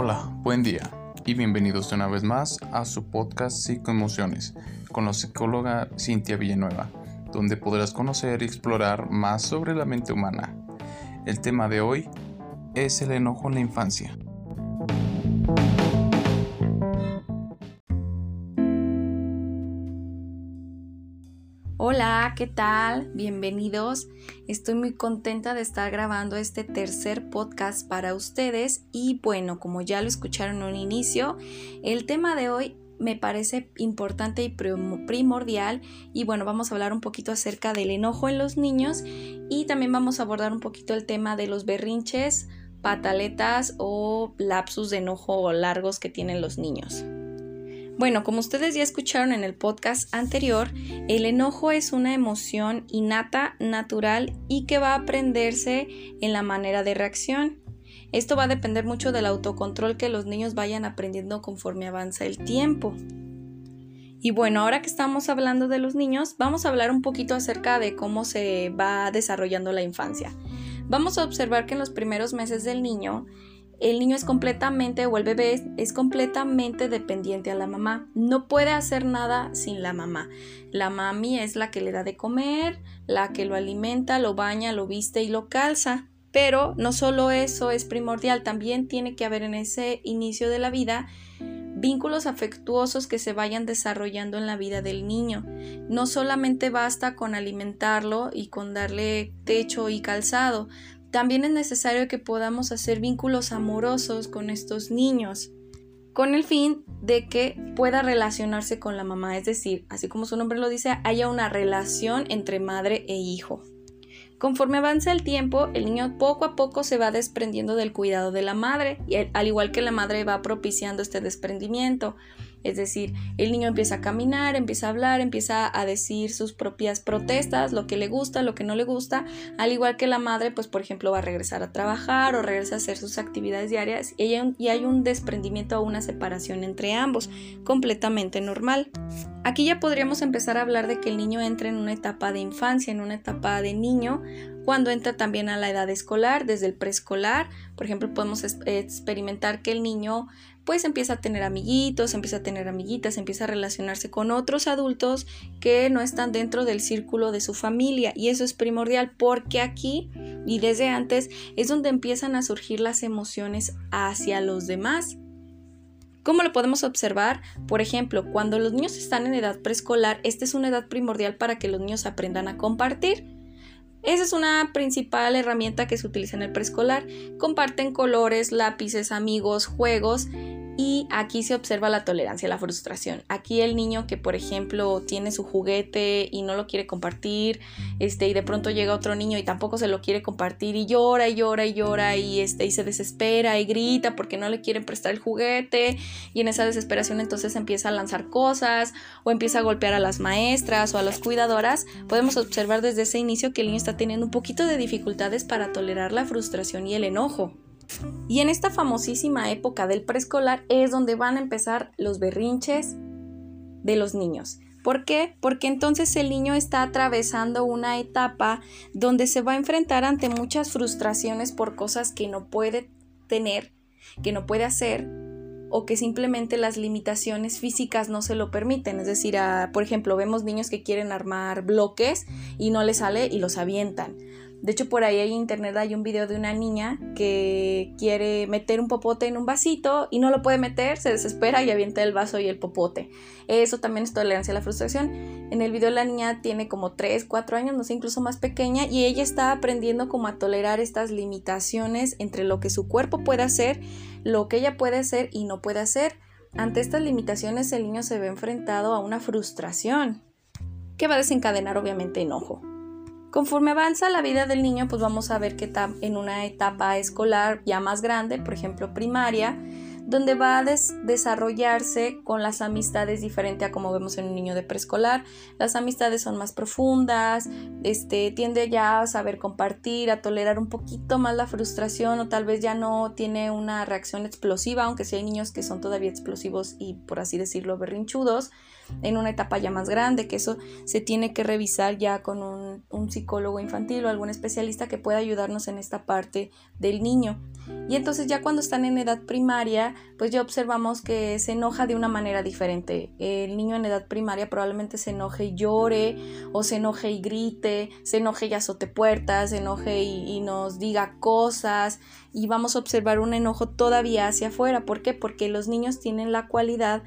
Hola, buen día y bienvenidos de una vez más a su podcast Psicoemociones con la psicóloga Cintia Villanueva, donde podrás conocer y explorar más sobre la mente humana. El tema de hoy es el enojo en la infancia. ¿Qué tal? Bienvenidos. Estoy muy contenta de estar grabando este tercer podcast para ustedes y bueno, como ya lo escucharon en un inicio, el tema de hoy me parece importante y primordial y bueno, vamos a hablar un poquito acerca del enojo en los niños y también vamos a abordar un poquito el tema de los berrinches, pataletas o lapsus de enojo largos que tienen los niños. Bueno, como ustedes ya escucharon en el podcast anterior, el enojo es una emoción innata, natural y que va a aprenderse en la manera de reacción. Esto va a depender mucho del autocontrol que los niños vayan aprendiendo conforme avanza el tiempo. Y bueno, ahora que estamos hablando de los niños, vamos a hablar un poquito acerca de cómo se va desarrollando la infancia. Vamos a observar que en los primeros meses del niño el niño es completamente o el bebé es, completamente dependiente a la mamá. No puede hacer nada sin la mamá. La mami es la que le da de comer, la que lo alimenta, lo baña, lo viste y lo calza. Pero no solo eso es primordial, también tiene que haber en ese inicio de la vida vínculos afectuosos que se vayan desarrollando en la vida del niño. No solamente basta con alimentarlo y con darle techo y calzado, también es necesario que podamos hacer vínculos amorosos con estos niños, con el fin de que pueda relacionarse con la mamá, es decir, así como su nombre lo dice, haya una relación entre madre e hijo. Conforme avanza el tiempo, el niño poco a poco se va desprendiendo del cuidado de la madre, y al igual que la madre va propiciando este desprendimiento. Es decir, el niño empieza a caminar, empieza a hablar, empieza a decir sus propias protestas, lo que le gusta, lo que no le gusta, al igual que la madre, pues por ejemplo va a regresar a trabajar o regresa a hacer sus actividades diarias y hay un, desprendimiento o una separación entre ambos, completamente normal. Aquí ya podríamos empezar a hablar de que el niño entra en una etapa de infancia, en una etapa de niño, cuando entra también a la edad escolar, desde el preescolar, por ejemplo, podemos experimentar que el niño pues empieza a tener amiguitos, empieza a tener amiguitas, empieza a relacionarse con otros adultos que no están dentro del círculo de su familia y eso es primordial porque aquí y desde antes es donde empiezan a surgir las emociones hacia los demás. ¿Cómo lo podemos observar? Por ejemplo, cuando los niños están en edad preescolar, esta es una edad primordial para que los niños aprendan a compartir. Esa es una principal herramienta que se utiliza en el preescolar. Comparten colores, lápices, amigos, juegos y aquí se observa la tolerancia, la frustración. Aquí el niño que, por ejemplo, tiene su juguete y no lo quiere compartir, este, y de pronto llega otro niño y tampoco se lo quiere compartir y llora y llora y llora y este, y se desespera y grita porque no le quieren prestar el juguete y en esa desesperación entonces empieza a lanzar cosas o empieza a golpear a las maestras o a las cuidadoras, podemos observar desde ese inicio que el niño está teniendo un poquito de dificultades para tolerar la frustración y el enojo. Y en esta famosísima época del preescolar es donde van a empezar los berrinches de los niños. ¿Por qué? Porque entonces el niño está atravesando una etapa donde se va a enfrentar ante muchas frustraciones por cosas que no puede tener, que no puede hacer o que simplemente las limitaciones físicas no se lo permiten. Es decir, por ejemplo, vemos niños que quieren armar bloques y no les sale y los avientan. De hecho, por ahí en internet hay un video de una niña que quiere meter un popote en un vasito y no lo puede meter, se desespera y avienta el vaso y el popote. Eso también es tolerancia a la frustración. En el video la niña tiene como 3, 4 años, no sé, incluso más pequeña, y ella está aprendiendo como a tolerar estas limitaciones entre lo que su cuerpo puede hacer, lo que ella puede hacer y no puede hacer. Ante estas limitaciones el niño se ve enfrentado a una frustración que va a desencadenar obviamente enojo. Conforme avanza la vida del niño, pues vamos a ver que está en una etapa escolar ya más grande, por ejemplo primaria, donde va a desarrollarse con las amistades diferente a como vemos en un niño de preescolar. Las amistades son más profundas, este, tiende ya a saber compartir, a tolerar un poquito más la frustración o tal vez ya no tiene una reacción explosiva, aunque sí hay niños que son todavía explosivos y por así decirlo berrinchudos. En una etapa ya más grande, que eso se tiene que revisar ya con un, un psicólogo infantil o algún especialista que pueda ayudarnos en esta parte del niño. Y entonces ya cuando están en edad primaria, pues ya observamos que se enoja de una manera diferente. El niño en edad primaria probablemente se enoje y llore, o se enoje y grite, se enoje y azote puertas, se enoje y, y nos diga cosas, y vamos a observar un enojo todavía hacia afuera. ¿Por qué? Porque los niños tienen la cualidad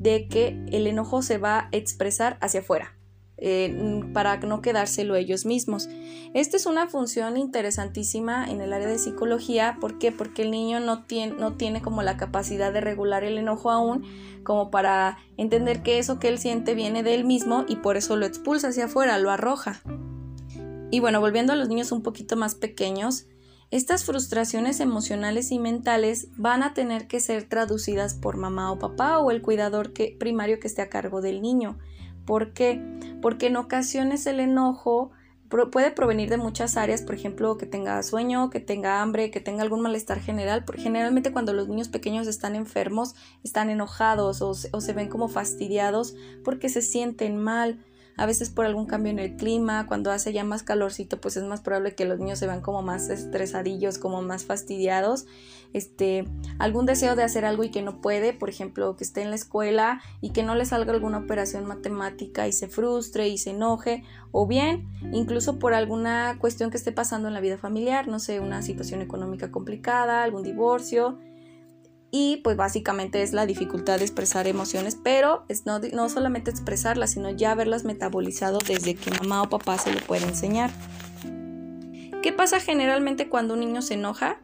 de que el enojo se va a expresar hacia afuera. Eh, para no quedárselo ellos mismos. Esta es una función interesantísima en el área de psicología. ¿Por qué? Porque el niño no tiene, no tiene como la capacidad de regular el enojo aún, como para entender que eso que él siente viene de él mismo y por eso lo expulsa hacia afuera, lo arroja. Y bueno, volviendo a los niños un poquito más pequeños, estas frustraciones emocionales y mentales van a tener que ser traducidas por mamá o papá o el cuidador primario que esté a cargo del niño. ¿Por qué? Porque en ocasiones el enojo puede provenir de muchas áreas, por ejemplo, que tenga sueño, que tenga hambre, que tenga algún malestar general. Generalmente cuando los niños pequeños están enfermos, están enojados o se ven como fastidiados porque se sienten mal a veces por algún cambio en el clima, cuando hace ya más calorcito, pues es más probable que los niños se vean como más estresadillos, como más fastidiados, este, algún deseo de hacer algo y que no puede, por ejemplo, que esté en la escuela y que no le salga alguna operación matemática y se frustre y se enoje, o bien incluso por alguna cuestión que esté pasando en la vida familiar, no sé, una situación económica complicada, algún divorcio, y pues básicamente es la dificultad de expresar emociones, pero es no, no solamente expresarlas, sino ya haberlas metabolizado desde que mamá o papá se lo puede enseñar. ¿Qué pasa generalmente cuando un niño se enoja?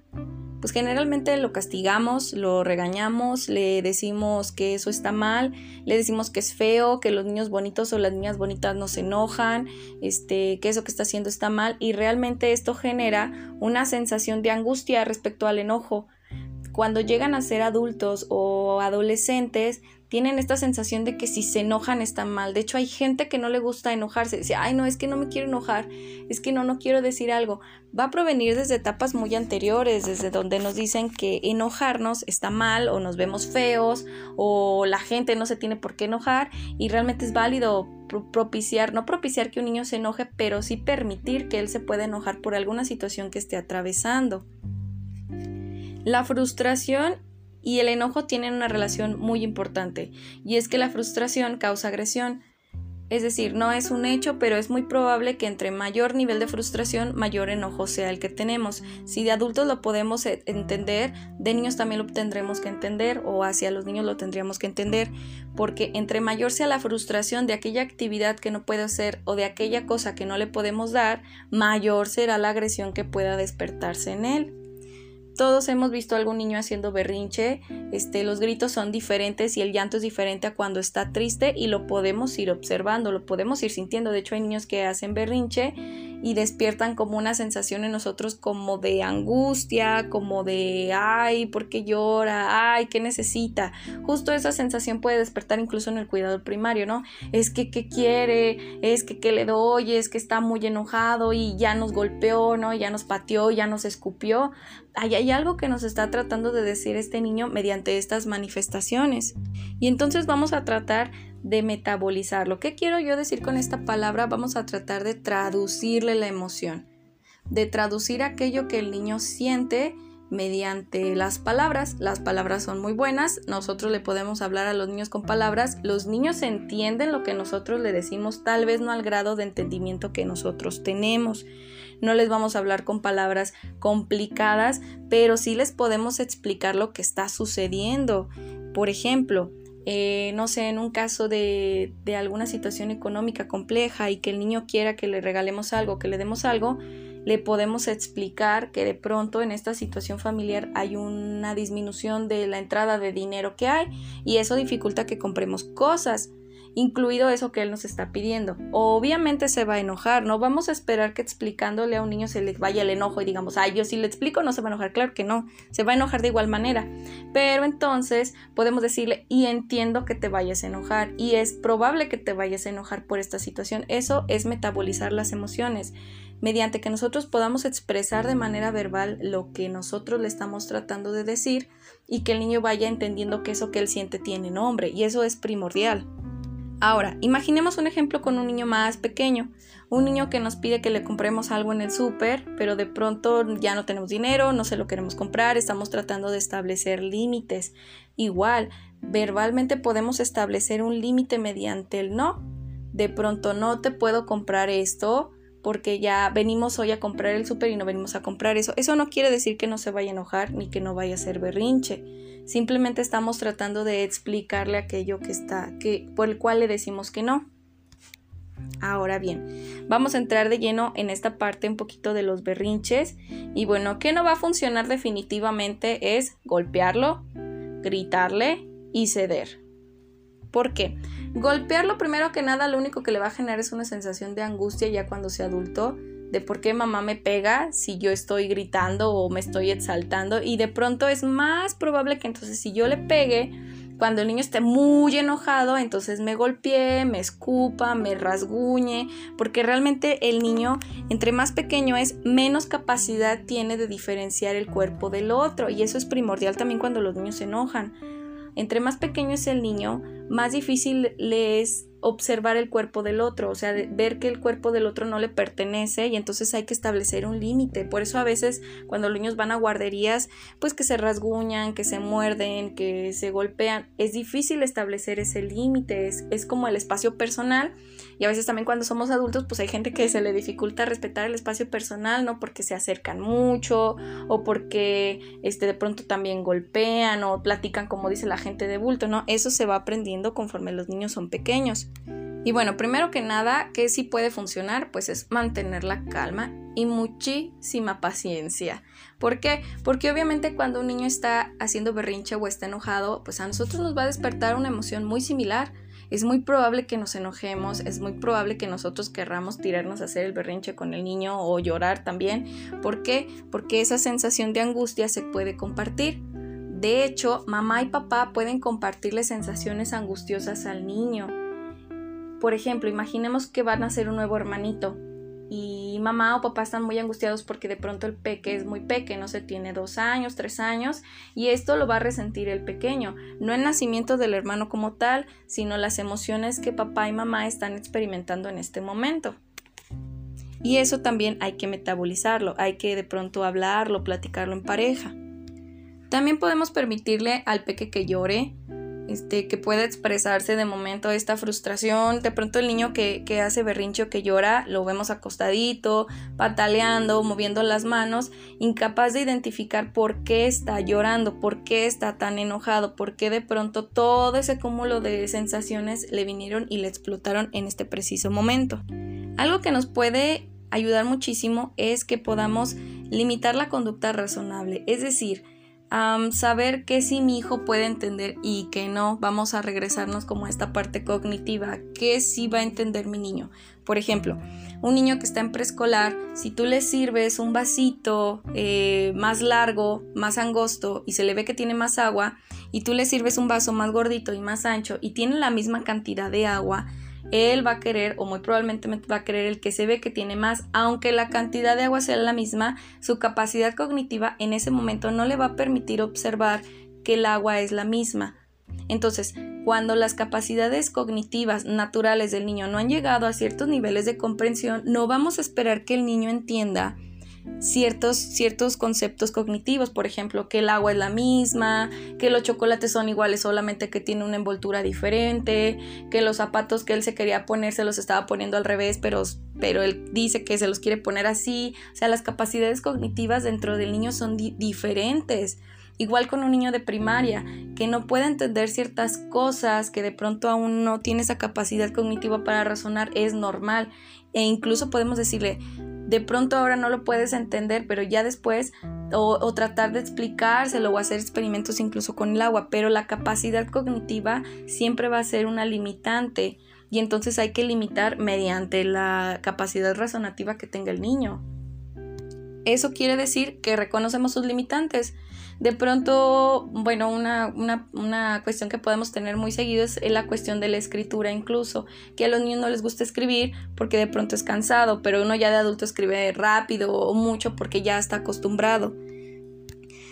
Pues generalmente lo castigamos, lo regañamos, le decimos que eso está mal, le decimos que es feo, que los niños bonitos o las niñas bonitas no se enojan, este, que eso que está haciendo está mal y realmente esto genera una sensación de angustia respecto al enojo cuando llegan a ser adultos o adolescentes, tienen esta sensación de que si se enojan están mal. De hecho, hay gente que no le gusta enojarse. Dice, ay, no, es que no me quiero enojar, es que no, no quiero decir algo. Va a provenir desde etapas muy anteriores, desde donde nos dicen que enojarnos está mal o nos vemos feos o la gente no se tiene por qué enojar y realmente es válido propiciar, no propiciar que un niño se enoje, pero sí permitir que él se pueda enojar por alguna situación que esté atravesando. La frustración y el enojo tienen una relación muy importante y es que la frustración causa agresión. Es decir, no es un hecho, pero es muy probable que entre mayor nivel de frustración, mayor enojo sea el que tenemos. Si de adultos lo podemos e-, entender, de niños también lo tendremos que entender o hacia los niños lo tendríamos que entender, porque entre mayor sea la frustración de aquella actividad que no puede hacer o de aquella cosa que no le podemos dar, mayor será la agresión que pueda despertarse en él. Todos hemos visto a algún niño haciendo berrinche, este, los gritos son diferentes y el llanto es diferente a cuando está triste y lo podemos ir observando, lo podemos ir sintiendo. De hecho, hay niños que hacen berrinche y despiertan como una sensación en nosotros como de angustia, como de, ay, ¿por qué llora? Ay, ¿qué necesita? Justo esa sensación puede despertar incluso en el cuidado primario, ¿no? Es que, ¿qué quiere? Es que, ¿qué le doy? Es que está muy enojado y ya nos golpeó, ¿no? Ya nos pateó, ya nos escupió hay algo que nos está tratando de decir este niño mediante estas manifestaciones. Y entonces vamos a tratar de metabolizarlo. ¿Qué quiero yo decir con esta palabra? Vamos a tratar de traducirle la emoción, de traducir aquello que el niño siente mediante las palabras. Las palabras son muy buenas, nosotros le podemos hablar a los niños con palabras, los niños entienden lo que nosotros le decimos, tal vez no al grado de entendimiento que nosotros tenemos no les vamos a hablar con palabras complicadas, pero sí les podemos explicar lo que está sucediendo. Por ejemplo, eh, no sé, en un caso de, de alguna situación económica compleja y que el niño quiera que le regalemos algo, que le demos algo, le podemos explicar que de pronto en esta situación familiar hay una disminución de la entrada de dinero que hay y eso dificulta que compremos cosas incluido eso que él nos está pidiendo. Obviamente se va a enojar, no vamos a esperar que explicándole a un niño se le vaya el enojo y digamos, ay, yo si le explico no se va a enojar, claro que no, se va a enojar de igual manera. Pero entonces podemos decirle, y entiendo que te vayas a enojar, y es probable que te vayas a enojar por esta situación. Eso es metabolizar las emociones mediante que nosotros podamos expresar de manera verbal lo que nosotros le estamos tratando de decir y que el niño vaya entendiendo que eso que él siente tiene nombre y eso es primordial. Ahora, imaginemos un ejemplo con un niño más pequeño. Un niño que nos pide que le compremos algo en el súper, pero de pronto ya no tenemos dinero, no se lo queremos comprar, estamos tratando de establecer límites. Igual, verbalmente podemos establecer un límite mediante el no. De pronto no te puedo comprar esto porque ya venimos hoy a comprar el súper y no venimos a comprar eso. Eso no quiere decir que no se vaya a enojar ni que no vaya a ser berrinche. Simplemente estamos tratando de explicarle aquello que está, que, por el cual le decimos que no. Ahora bien, vamos a entrar de lleno en esta parte un poquito de los berrinches. Y bueno, ¿qué no va a funcionar definitivamente es golpearlo, gritarle y ceder. ¿Por qué? Golpearlo primero que nada lo único que le va a generar es una sensación de angustia ya cuando sea adulto, de por qué mamá me pega si yo estoy gritando o me estoy exaltando y de pronto es más probable que entonces si yo le pegue, cuando el niño esté muy enojado, entonces me golpee, me escupa, me rasguñe, porque realmente el niño, entre más pequeño es, menos capacidad tiene de diferenciar el cuerpo del otro. Y eso es primordial también cuando los niños se enojan. Entre más pequeño es el niño, más difícil le es observar el cuerpo del otro, o sea, ver que el cuerpo del otro no le pertenece y entonces hay que establecer un límite. Por eso a veces cuando los niños van a guarderías, pues que se rasguñan, que se muerden, que se golpean, es difícil establecer ese límite, es, es como el espacio personal y a veces también cuando somos adultos, pues hay gente que se le dificulta respetar el espacio personal, ¿no? Porque se acercan mucho o porque este, de pronto también golpean o platican como dice la gente de bulto, ¿no? Eso se va aprendiendo conforme los niños son pequeños. Y bueno, primero que nada, que sí puede funcionar, pues es mantener la calma y muchísima paciencia. ¿Por qué? Porque obviamente cuando un niño está haciendo berrinche o está enojado, pues a nosotros nos va a despertar una emoción muy similar es muy probable que nos enojemos, es muy probable que nosotros querramos tirarnos a hacer el berrinche con el niño o llorar también. ¿Por qué? Porque esa sensación de angustia se puede compartir. De hecho, mamá y papá pueden compartirle sensaciones angustiosas al niño. Por ejemplo, imaginemos que van a ser un nuevo hermanito y mamá o papá están muy angustiados porque de pronto el peque es muy pequeño, no se tiene dos años, tres años, y esto lo va a resentir el pequeño, no el nacimiento del hermano como tal, sino las emociones que papá y mamá están experimentando en este momento. Y eso también hay que metabolizarlo, hay que de pronto hablarlo, platicarlo en pareja. También podemos permitirle al peque que llore, este, que pueda expresarse de momento esta frustración. De pronto el niño que, que hace berrincho, que llora, lo vemos acostadito, pataleando, moviendo las manos, incapaz de identificar por qué está llorando, por qué está tan enojado, por qué de pronto todo ese cúmulo de sensaciones le vinieron y le explotaron en este preciso momento. Algo que nos puede ayudar muchísimo es que podamos limitar la conducta razonable, es decir, saber qué sí mi hijo puede entender y qué no. Vamos a regresarnos como a esta parte cognitiva, qué sí va a entender mi niño. Por ejemplo, un niño que está en preescolar, si tú le sirves un vasito eh, más largo, más angosto y se le ve que tiene más agua, y tú le sirves un vaso más gordito y más ancho y tiene la misma cantidad de agua, él va a querer o muy probablemente va a querer el que se ve que tiene más, aunque la cantidad de agua sea la misma, su capacidad cognitiva en ese momento no le va a permitir observar que el agua es la misma. Entonces, cuando las capacidades cognitivas naturales del niño no han llegado a ciertos niveles de comprensión, no vamos a esperar que el niño entienda ciertos, ciertos conceptos cognitivos, por ejemplo, que el agua es la misma, que los chocolates son iguales solamente que tiene una envoltura diferente, que los zapatos que él se quería poner se los estaba poniendo al revés, pero, pero él dice que se los quiere poner así. O sea, las capacidades cognitivas dentro del niño son diferentes. Igual con un niño de primaria, que no puede entender ciertas cosas, que de pronto aún no tiene esa capacidad cognitiva para razonar, es normal. E incluso podemos decirle, de pronto ahora no lo puedes entender, pero ya después o, tratar de explicárselo o hacer experimentos incluso con el agua, pero la capacidad cognitiva siempre va a ser una limitante y entonces hay que limitar mediante la capacidad razonativa que tenga el niño. Eso quiere decir que reconocemos sus limitantes de pronto, bueno, una, una, cuestión que podemos tener muy seguido es la cuestión de la escritura incluso, que a los niños no les gusta escribir porque de pronto es cansado, pero uno ya de adulto escribe rápido o mucho porque ya está acostumbrado.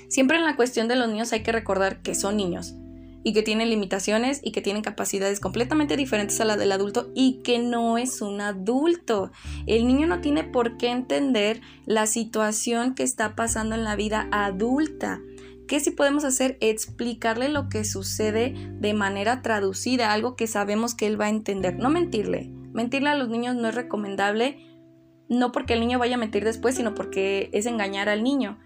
Siempre en la cuestión de los niños hay que recordar que son niños. Y que tienen limitaciones y que tienen capacidades completamente diferentes a la del adulto y que no es un adulto. El niño no tiene por qué entender la situación que está pasando en la vida adulta. ¿Qué sí podemos hacer? Explicarle lo que sucede de manera traducida, algo que sabemos que él va a entender. No mentirle. Mentirle a los niños no es recomendable, no porque el niño vaya a mentir después, sino porque es engañar al niño.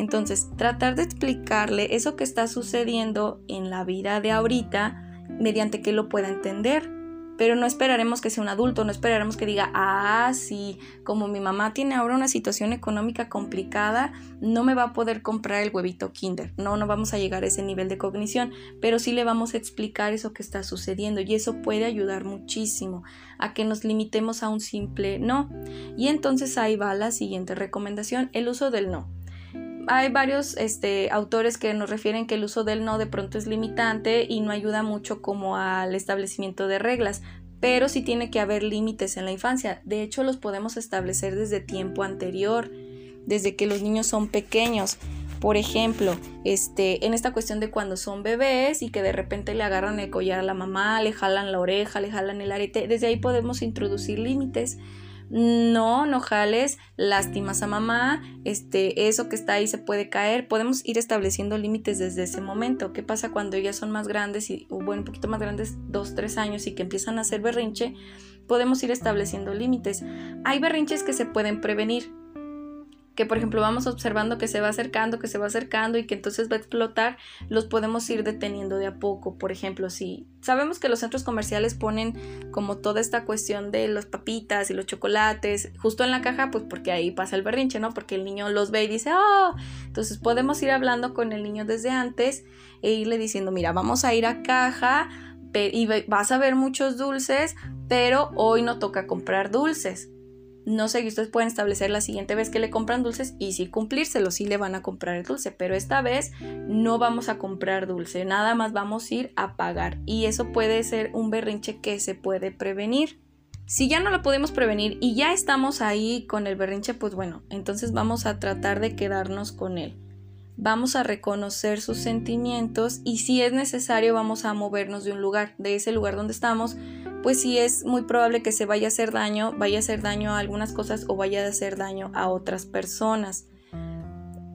Entonces, tratar de explicarle eso que está sucediendo en la vida de ahorita mediante que lo pueda entender. Pero no esperaremos que sea un adulto, no esperaremos que diga, ah, sí, como mi mamá tiene ahora una situación económica complicada, no me va a poder comprar el huevito Kinder. No, no vamos a llegar a ese nivel de cognición, pero sí le vamos a explicar eso que está sucediendo y eso puede ayudar muchísimo a que nos limitemos a un simple no. Y entonces ahí va la siguiente recomendación, el uso del no hay varios este, autores que nos refieren que el uso del no de pronto es limitante y no ayuda mucho como al establecimiento de reglas, pero sí tiene que haber límites en la infancia. De hecho, los podemos establecer desde tiempo anterior, desde que los niños son pequeños. Por ejemplo, este, en esta cuestión de cuando son bebés y que de repente le agarran el collar a la mamá, le jalan la oreja, le jalan el arete, desde ahí podemos introducir límites no, no jales, lástimas a mamá, este, eso que está ahí se puede caer. Podemos ir estableciendo límites desde ese momento. ¿Qué pasa cuando ellas son más grandes y, bueno, un poquito más grandes, dos, tres años y que empiezan a hacer berrinche? Podemos ir estableciendo límites. Hay berrinches que se pueden prevenir que por ejemplo vamos observando que se va acercando, que se va acercando y que entonces va a explotar, los podemos ir deteniendo de a poco. Por ejemplo, si sabemos que los centros comerciales ponen como toda esta cuestión de los papitas y los chocolates justo en la caja, pues porque ahí pasa el berrinche, ¿no? Porque el niño los ve y dice, oh, entonces podemos ir hablando con el niño desde antes e irle diciendo, mira, vamos a ir a caja y vas a ver muchos dulces, pero hoy no toca comprar dulces no sé, ustedes pueden establecer la siguiente vez que le compran dulces y sí cumplírselo, sí le van a comprar el dulce, pero esta vez no vamos a comprar dulce, nada más vamos a ir a pagar y eso puede ser un berrinche que se puede prevenir. Si ya no lo podemos prevenir y ya estamos ahí con el berrinche, pues bueno, entonces vamos a tratar de quedarnos con él. Vamos a reconocer sus sentimientos y si es necesario vamos a movernos de un lugar, de ese lugar donde estamos, pues sí es muy probable que se vaya a hacer daño, vaya a hacer daño a algunas cosas o vaya a hacer daño a otras personas.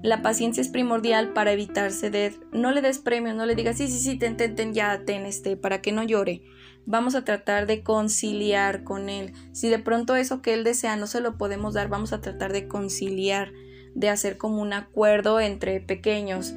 La paciencia es primordial para evitar ceder. No le des premio, no le digas, sí, sí, sí, ten, ten, ten, ya, ten, este, para que no llore. Vamos a tratar de conciliar con él. Si de pronto eso que él desea no se lo podemos dar, vamos a tratar de conciliar, de hacer como un acuerdo entre pequeños.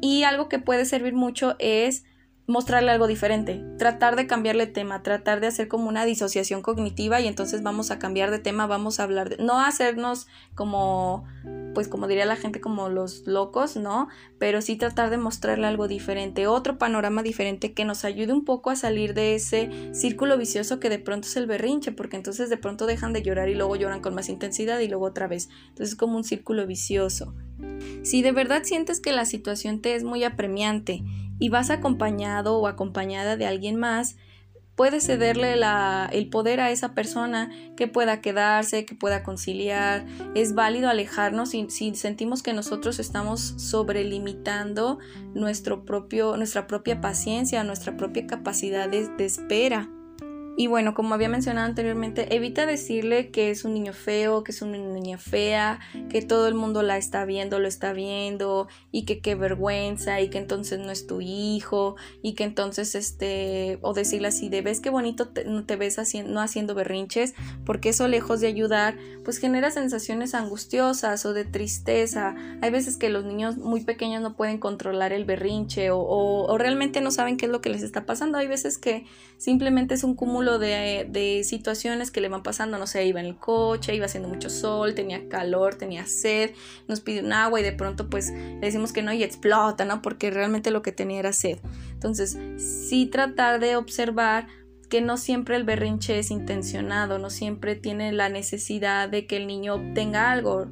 Y algo que puede servir mucho es mostrarle algo diferente, tratar de cambiarle tema, tratar de hacer como una disociación cognitiva y entonces vamos a cambiar de tema, vamos a hablar de, no hacernos como, pues como diría la gente, como los locos, ¿no? Pero sí tratar de mostrarle algo diferente, otro panorama diferente que nos ayude un poco a salir de ese círculo vicioso que de pronto es el berrinche, porque entonces de pronto dejan de llorar y luego lloran con más intensidad y luego otra vez. Entonces es como un círculo vicioso. Si de verdad sientes que la situación te es muy apremiante, y vas acompañado o acompañada de alguien más, puedes cederle el poder a esa persona que pueda quedarse, que pueda conciliar. Es válido alejarnos si, si sentimos que nosotros estamos sobrelimitando nuestro propio, nuestra propia paciencia, nuestra propia capacidad de espera. Y bueno, como había mencionado anteriormente, evita decirle que es un niño feo, que es una niña fea, que todo el mundo la está viendo, lo está viendo, y que qué vergüenza, y que entonces no es tu hijo, y que entonces, este, o decirle así, de ves qué bonito te, no te ves haciendo, no haciendo berrinches, porque eso lejos de ayudar, pues genera sensaciones angustiosas o de tristeza. Hay veces que los niños muy pequeños no pueden controlar el berrinche o, o realmente no saben qué es lo que les está pasando. Hay veces que simplemente es un cúmulo de, situaciones que le van pasando, no sé, iba en el coche, iba haciendo mucho sol, tenía calor, tenía sed, nos pide un agua y de pronto pues le decimos que no y explota, ¿no? Porque realmente lo que tenía era sed. Entonces, sí tratar de observar que no siempre el berrinche es intencionado, no siempre tiene la necesidad de que el niño obtenga algo.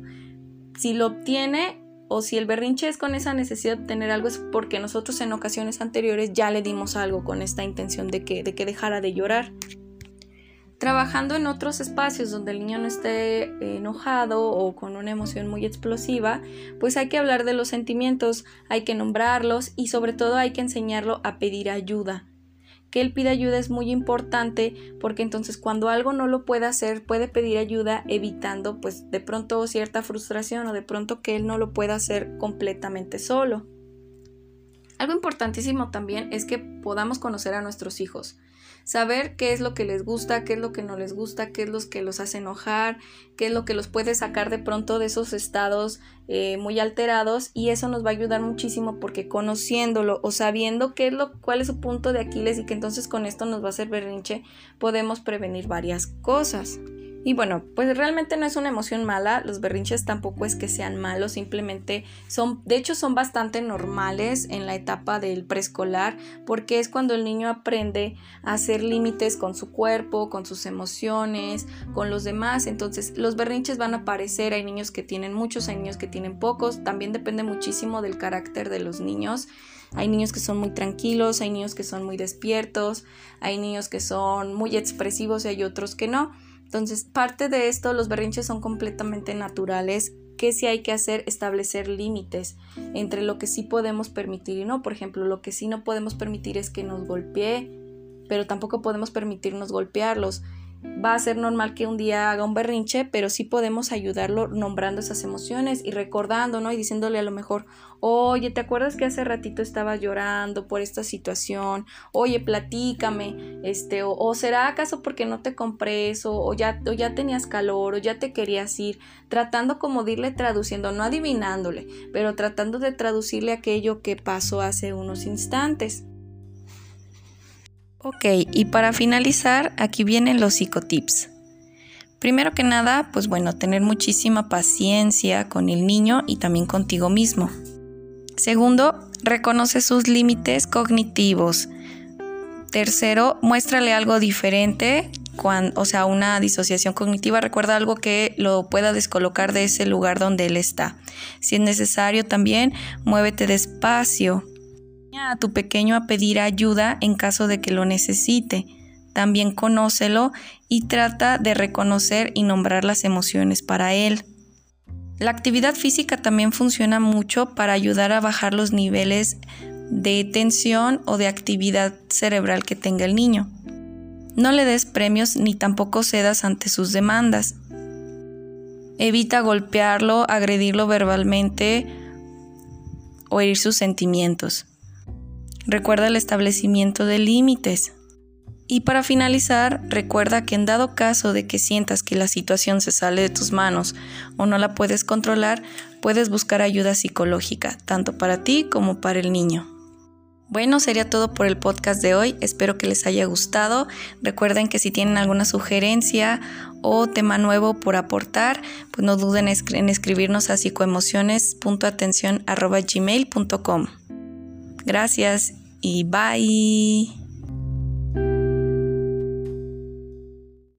Si lo obtiene, o si el berrinche es con esa necesidad de tener algo es porque nosotros en ocasiones anteriores ya le dimos algo con esta intención de que, de que dejara de llorar. Trabajando en otros espacios donde el niño no esté enojado o con una emoción muy explosiva, pues hay que hablar de los sentimientos, hay que nombrarlos y sobre todo hay que enseñarlo a pedir ayuda que él pida ayuda es muy importante porque entonces cuando algo no lo puede hacer puede pedir ayuda evitando pues de pronto cierta frustración o de pronto que él no lo pueda hacer completamente solo. Algo importantísimo también es que podamos conocer a nuestros hijos saber qué es lo que les gusta, qué es lo que no les gusta, qué es lo que los hace enojar, qué es lo que los puede sacar de pronto de esos estados eh, muy alterados y eso nos va a ayudar muchísimo porque conociéndolo o sabiendo qué es lo, cuál es su punto de Aquiles y que entonces con esto nos va a hacer berrinche, podemos prevenir varias cosas. Y bueno, pues realmente no es una emoción mala, los berrinches tampoco es que sean malos, simplemente son, de hecho son bastante normales en la etapa del preescolar, porque es cuando el niño aprende a hacer límites con su cuerpo, con sus emociones, con los demás, entonces los berrinches van a aparecer, hay niños que tienen muchos, hay niños que tienen pocos, también depende muchísimo del carácter de los niños. Hay niños que son muy tranquilos, hay niños que son muy despiertos, hay niños que son muy expresivos y hay otros que no. Entonces, parte de esto, los berrinches son completamente naturales. ¿Qué sí hay que hacer? Establecer límites entre lo que sí podemos permitir y no. Por ejemplo, lo que sí no podemos permitir es que nos golpee, pero tampoco podemos permitirnos golpearlos va a ser normal que un día haga un berrinche, pero sí podemos ayudarlo nombrando esas emociones y recordando, ¿no? Y diciéndole a lo mejor, oye, ¿te acuerdas que hace ratito estaba llorando por esta situación? Oye, platícame, este, o, será acaso porque no te compré eso, o ya, o ya tenías calor, o ya te querías ir, tratando como de irle traduciendo, no adivinándole, pero tratando de traducirle aquello que pasó hace unos instantes. Ok, y para finalizar, aquí vienen los psicotips. Primero que nada, pues bueno, tener muchísima paciencia con el niño y también contigo mismo. Segundo, reconoce sus límites cognitivos. Tercero, muéstrale algo diferente, o sea, una disociación cognitiva. Recuerda algo que lo pueda descolocar de ese lugar donde él está. Si es necesario también, muévete despacio a tu pequeño a pedir ayuda en caso de que lo necesite. También conócelo y trata de reconocer y nombrar las emociones para él. La actividad física también funciona mucho para ayudar a bajar los niveles de tensión o de actividad cerebral que tenga el niño. No le des premios ni tampoco cedas ante sus demandas. Evita golpearlo, agredirlo verbalmente o herir sus sentimientos. Recuerda el establecimiento de límites. Y para finalizar, recuerda que en dado caso de que sientas que la situación se sale de tus manos o no la puedes controlar, puedes buscar ayuda psicológica, tanto para ti como para el niño. Bueno, sería todo por el podcast de hoy. Espero que les haya gustado. Recuerden que si tienen alguna sugerencia o tema nuevo por aportar, pues no duden en escribirnos a psicoemociones.atención.gmail.com. Gracias y bye.